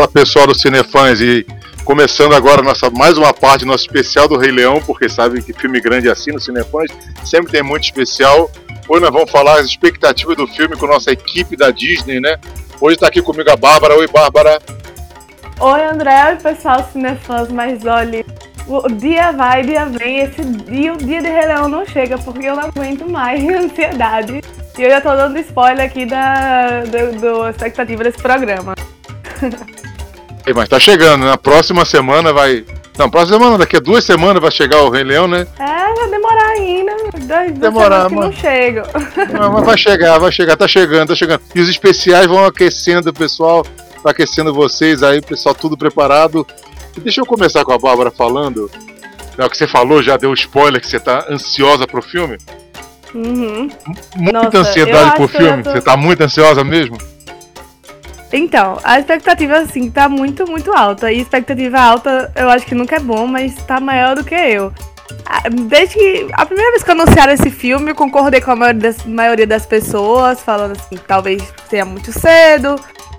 Fala pessoal do Cinefãs e começando agora nossa, mais uma parte do nosso especial do Rei Leão, porque sabe que filme grande é assim no Cinefãs, sempre tem muito especial. Hoje nós vamos falar as expectativas do filme com nossa equipe da Disney, né? Hoje está aqui comigo a Bárbara. Oi, Bárbara. Oi, André. Oi, pessoal Cinefãs, mas olha, o dia vai, dia vem, esse dia, o dia de Rei Leão não chega, porque eu não aguento mais ansiedade. E eu já tô dando spoiler aqui da do, do expectativa desse programa. mas tá chegando, na próxima semana vai. Não, próxima semana, daqui a duas semanas vai chegar o Rei Leão, né? É, vai demorar ainda. Dois, demorar, mas não chega. Não, mas vai chegar, vai chegar, tá chegando, tá chegando. E os especiais vão aquecendo pessoal, vai aquecendo vocês aí, pessoal, tudo preparado. E deixa eu começar com a Bárbara falando. É o que você falou, já deu spoiler que você tá ansiosa pro filme? Uhum. Muita Nossa, ansiedade pro filme? Tô... Você tá muito ansiosa mesmo? Então, a expectativa, assim, tá muito, muito alta. E expectativa alta, eu acho que nunca é bom, mas tá maior do que eu. Desde que. A primeira vez que anunciaram esse filme, eu concordei com a maioria das, maioria das pessoas, falando assim, talvez tenha muito cedo,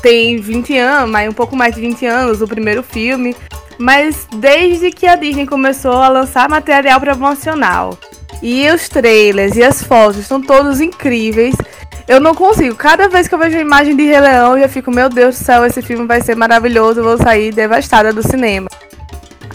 tem 20 anos, mas um pouco mais de 20 anos, o primeiro filme. Mas desde que a Disney começou a lançar material promocional, e os trailers e as fotos são todos incríveis. Eu não consigo. Cada vez que eu vejo a imagem de Rei Leão, eu já fico, meu Deus do céu, esse filme vai ser maravilhoso, eu vou sair devastada do cinema.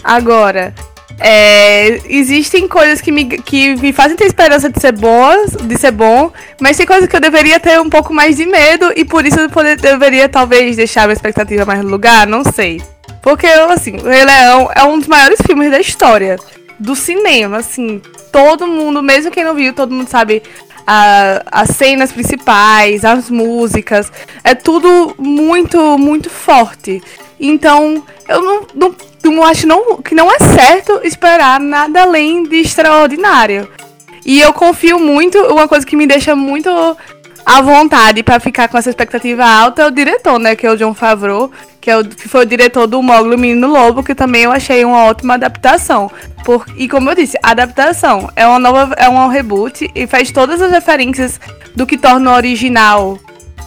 Agora, é, existem coisas que me, que me fazem ter esperança de ser boas, de ser bom, mas tem coisas que eu deveria ter um pouco mais de medo e por isso eu poder, deveria talvez deixar a expectativa mais no lugar, não sei. Porque, assim, o Rei Leão é um dos maiores filmes da história do cinema, assim, todo mundo, mesmo quem não viu, todo mundo sabe a, as cenas principais, as músicas, é tudo muito, muito forte. Então, eu não, não, não acho não, que não é certo esperar nada além de extraordinário. E eu confio muito, uma coisa que me deixa muito à vontade para ficar com essa expectativa alta é o diretor, né? Que é o John Favreau, que, é o, que foi o diretor do Mogli Menino Lobo, que também eu achei uma ótima adaptação. Por, e como eu disse, adaptação é uma nova, é um reboot e faz todas as referências do que torna o original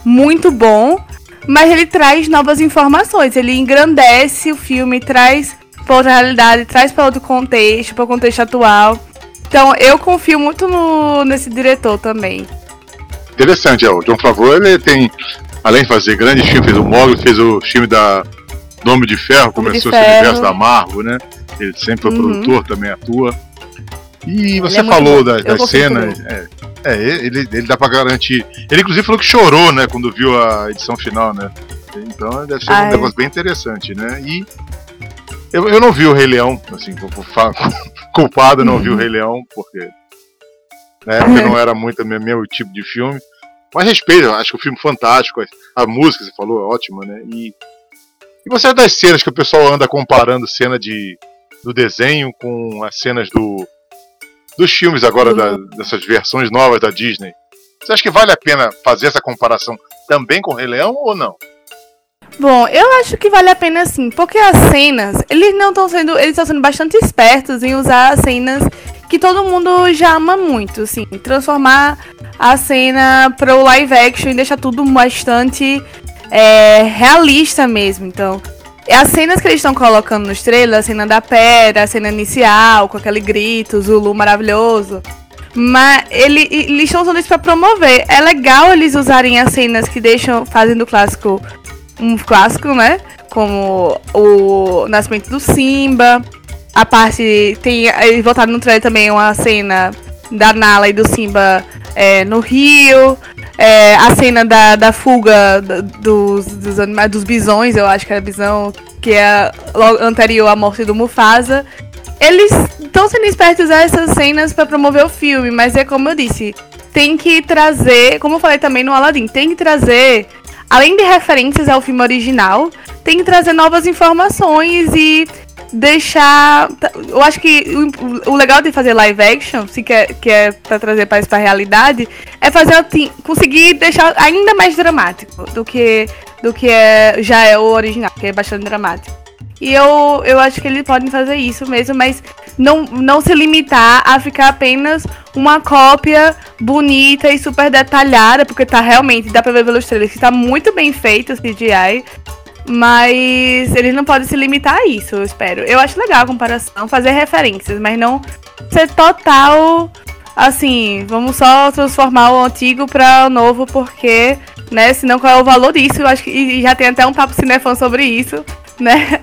muito bom, mas ele traz novas informações, ele engrandece o filme, traz para outra realidade, traz para outro contexto, para o contexto atual. Então eu confio muito no, nesse diretor também. Interessante, é, o John Favreau ele tem além de fazer grandes filmes, fez o Mogli, fez o filme da Nome de Ferro, Nome começou de esse Ferro. universo da Marvel, né? Ele sempre foi uhum. produtor, também atua. E você é falou das, das cenas. É, é, ele, ele dá pra garantir. Ele inclusive falou que chorou, né, quando viu a edição final, né? Então deve ser Ai. um negócio bem interessante, né? E eu, eu não vi o Rei Leão, assim, culpado não uhum. vi o Rei Leão, porque na época não era muito meu, meu tipo de filme. Mas respeito, acho que o filme fantástico, a música, você falou, é ótima, né? E, e você é das cenas que o pessoal anda comparando cena de, do desenho com as cenas do, dos filmes agora, uhum. da, dessas versões novas da Disney. Você acha que vale a pena fazer essa comparação também com o Rei Leão ou não? Bom, eu acho que vale a pena sim, porque as cenas, eles não estão sendo, eles estão sendo bastante espertos em usar as cenas que todo mundo já ama muito, assim, transformar a cena para o live action e deixar tudo bastante é, realista mesmo. Então, as cenas que eles estão colocando nos trailers, a cena da pedra, a cena inicial, com aquele grito, Zulu maravilhoso. Mas ele, eles estão usando isso para promover. É legal eles usarem as cenas que deixam, fazendo o clássico um clássico, né? Como o Nascimento do Simba, a parte. Tem. Eles botaram no trailer também uma cena da Nala e do Simba é, no Rio. É, a cena da, da fuga dos, dos animais, dos bisões, eu acho que era bisão, que é anterior à morte do Mufasa. Eles estão sendo espertos a essas cenas para promover o filme, mas é como eu disse, tem que trazer, como eu falei também no Aladdin, tem que trazer, além de referências ao filme original, tem que trazer novas informações e deixar. Eu acho que o, legal de fazer live action, se quer, que é pra trazer para essa realidade, é fazer assim, conseguir deixar ainda mais dramático do que, do que é, já é o original, que é bastante dramático. E eu, eu acho que eles podem fazer isso mesmo, mas não, não se limitar a ficar apenas uma cópia bonita e super detalhada, porque tá realmente, dá pra ver pelos trailers que tá muito bem feito o CGI. Mas eles não podem se limitar a isso, eu espero. Eu acho legal a comparação, fazer referências, mas não ser total assim, vamos só transformar o antigo para o novo, porque, né, senão qual é o valor disso? Eu acho que e já tem até um papo cinefã sobre isso, né?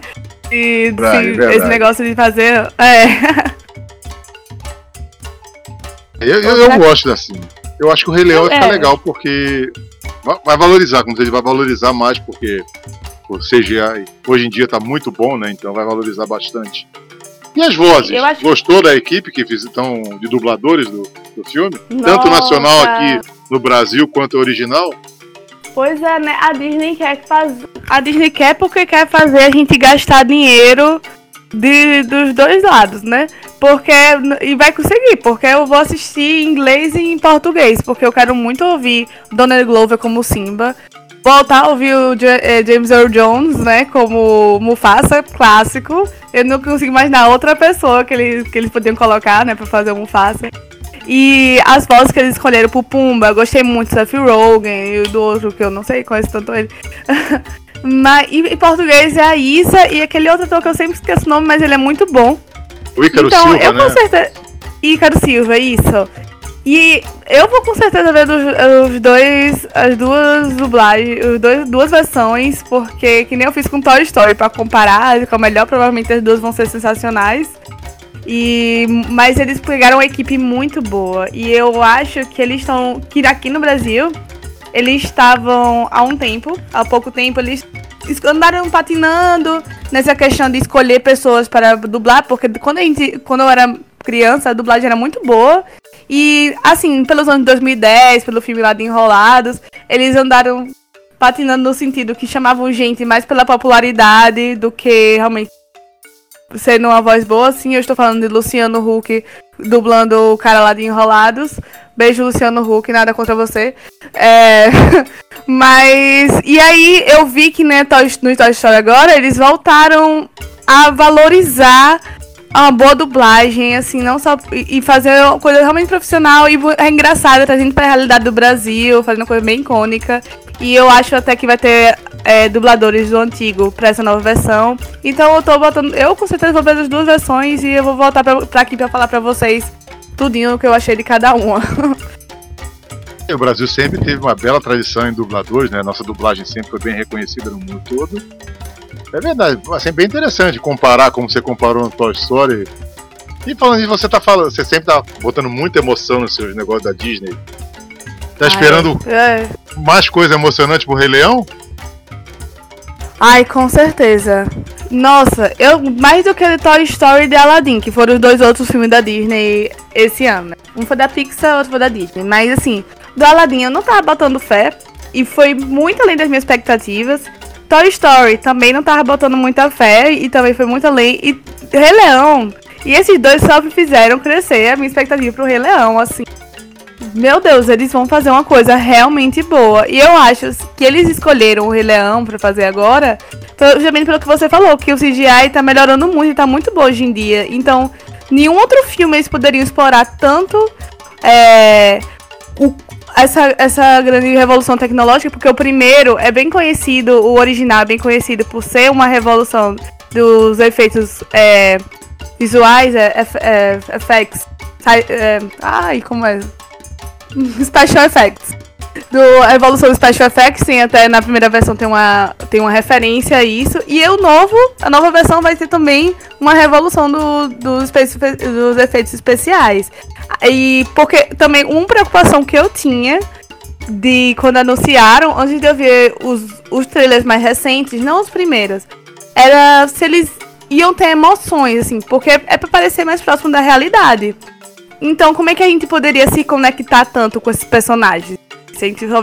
E Verdade, esse negócio de fazer. É. Eu, eu, eu gosto assim. Eu acho que o Rei Leão vai ficar É. legal porque vai, valorizar, como ele vai valorizar mais porque o CGI hoje em dia tá muito bom, né? Então vai valorizar bastante. E as vozes? Acho- Gostou da equipe que fiz então de dubladores do, do filme? Tanto Nossa. nacional aqui no Brasil quanto original? Pois é, né? A Disney quer fazer. A Disney quer porque quer fazer a gente gastar dinheiro de, dos dois lados, né? Porque. E vai conseguir, porque eu vou assistir em inglês e em português. Porque eu quero muito ouvir Donald Glover como Simba. Voltar a ouvir o eh, James Earl Jones, né? Como Mufasa, clássico. Eu não consigo imaginar outra pessoa que eles, que eles podiam colocar, né? Pra fazer o Mufasa. E as vozes que eles escolheram pro Pumba, eu gostei muito do Seth Rogen e do outro que eu não sei, conheço tanto ele. mas, e em português é a Isa e aquele outro ator que eu sempre esqueço o nome, mas ele é muito bom. O Ícaro então, Silva, eu né? com certeza. Ícaro Silva, isso. E eu vou com certeza ver os, os dois, as duas dublagens, os dois, duas versões, porque que nem eu fiz com Toy Story, pra comparar, com a melhor, provavelmente as duas vão ser sensacionais. E, mas eles pegaram uma equipe muito boa. E eu acho que eles estão. Que aqui no Brasil, eles estavam há um tempo, há pouco tempo, eles es- andaram patinando nessa questão de escolher pessoas para dublar, porque quando, a gente, quando eu era criança, a dublagem era muito boa. E, assim, pelos anos 2010, pelo filme lá de Enrolados, eles andaram patinando no sentido que chamavam gente mais pela popularidade do que realmente sendo uma voz boa. Sim, eu estou falando de Luciano Huck dublando o cara lá de Enrolados. Beijo, Luciano Huck, nada contra você. É, Mas. E aí eu vi que né, no Toy Story agora eles voltaram a valorizar uma boa dublagem, assim, não só. E fazer uma coisa realmente profissional e é engraçada, trazendo pra realidade do Brasil, fazendo uma coisa bem icônica. E eu acho até que vai ter é, dubladores do antigo pra essa nova versão. Então eu tô botando. Eu com certeza vou ver as duas versões e eu vou voltar pra, pra aqui pra falar pra vocês tudinho o que eu achei de cada uma. O Brasil sempre teve uma bela tradição em dubladores, né? Nossa dublagem sempre foi bem reconhecida no mundo todo. É verdade, assim, bem interessante comparar como você comparou no Toy Story. E falando nisso, você tá falando, você sempre tá botando muita emoção nos seus negócios da Disney. Tá esperando É. mais coisa emocionante pro Rei Leão? Ai, com certeza. Nossa, eu mais do que Toy Story e de Aladdin, que foram os dois outros filmes da Disney esse ano. Um foi da Pixar, outro foi da Disney. Mas assim, do Aladdin eu não tava botando fé. E foi muito além das minhas expectativas. Toy Story também não tava botando muita fé. E também foi muito além. E Rei Leão. E esses dois só fizeram crescer a minha expectativa pro Rei Leão, assim. Meu Deus, eles vão fazer uma coisa realmente boa. E eu acho que eles escolheram o Rei Leão pra fazer agora, justamente pelo que você falou, que o CGI tá melhorando muito e tá muito bom hoje em dia. Então, nenhum outro filme eles poderiam explorar tanto é, o- essa, essa grande revolução tecnológica, porque o primeiro é bem conhecido, o original é bem conhecido por ser uma revolução dos efeitos é, visuais, é, é, effects. é, ai, como é? Special Effects. Do, evolução do Special Effects, tem até na primeira versão tem uma, tem uma referência a isso. E o novo, a nova versão vai ter também uma revolução do, espe- dos efeitos especiais. E porque também uma preocupação que eu tinha de quando anunciaram, antes de eu ver os, os trailers mais recentes, não os primeiros, era se eles iam ter emoções, assim, porque é pra parecer mais próximo da realidade. Então, como é que a gente poderia se conectar tanto com esses personagens? A gente só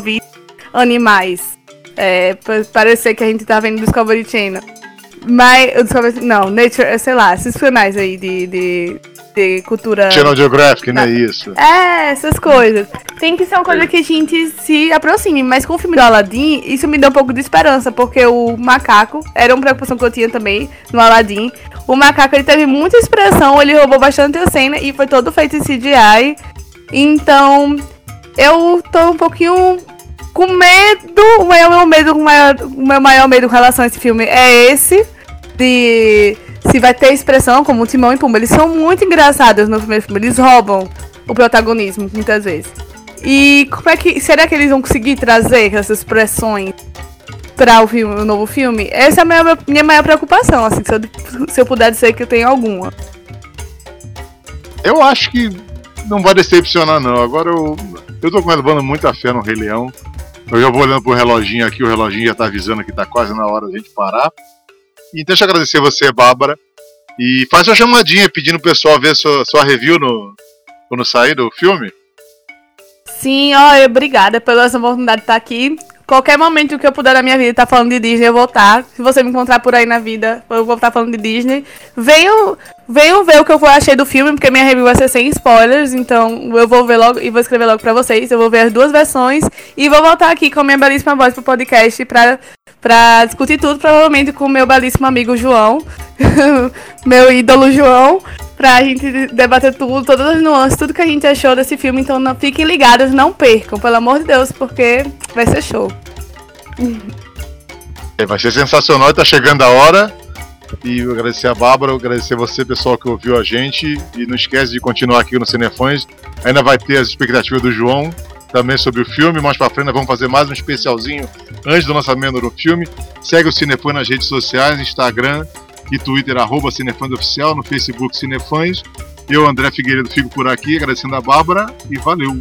animais. É, parecer que a gente tá vendo Discovery Channel. Mas, Discovery, não, Nature, sei lá, esses canais aí de, de, de cultura. Channel Geographic, né? Não. Isso. É, essas coisas. Tem que ser uma coisa que a gente se aproxime. Mas com o filme do Aladdin, isso me deu um pouco de esperança, porque o macaco era uma preocupação que eu tinha também no Aladdin. O macaco ele teve muita expressão, ele roubou bastante a cena e foi todo feito em CGI. Então, eu tô um pouquinho com medo, o maior medo, o, maior, meu maior medo com relação a esse filme é esse. De se vai ter expressão como o Timão e Pumba. Eles são muito engraçados no primeiro filme. Eles roubam o protagonismo, muitas vezes. E como é que. Será que eles vão conseguir trazer essas expressões para o, filme, o novo filme? Essa é a minha, minha maior preocupação, assim, se eu, se eu puder dizer que eu tenho alguma. Eu acho que não vai decepcionar, não. Agora eu, eu tô levando muita fé no Rei Leão. Eu já vou olhando pro reloginho aqui, o reloginho já tá avisando que tá quase na hora da gente parar. E deixa eu agradecer você, Bárbara. E faz uma chamadinha pedindo pro pessoal ver sua, sua review no, quando sair do filme. Sim, ó, obrigada pela oportunidade de estar aqui. Qualquer momento que eu puder na minha vida estar tá falando de Disney, eu vou estar. Se você me encontrar por aí na vida, eu vou estar falando de Disney. Venham, venham ver o que eu achei do filme, porque minha review vai ser sem spoilers. Então eu vou ver logo e vou escrever logo pra vocês. Eu vou ver as duas versões e vou voltar aqui com a minha belíssima voz pro podcast pra, pra discutir tudo, provavelmente com o meu belíssimo amigo João. meu ídolo João pra gente debater tudo, todas as nuances, tudo que a gente achou desse filme. Então não, fiquem ligados, não percam, pelo amor de Deus, porque vai ser show. É, vai ser sensacional, tá chegando a hora. E eu agradecer a Bárbara, agradecer você, pessoal, que ouviu a gente. E não esquece de continuar aqui no Cinefões. Ainda vai ter as expectativas do João também sobre o filme. Mais pra frente vamos fazer mais um especialzinho antes do lançamento do filme. Segue o Cinefões nas redes sociais, Instagram, e Twitter, arroba Cinefãs Oficial, no Facebook Cinefãs. Eu, André Figueiredo, fico por aqui, agradecendo a Bárbara e valeu!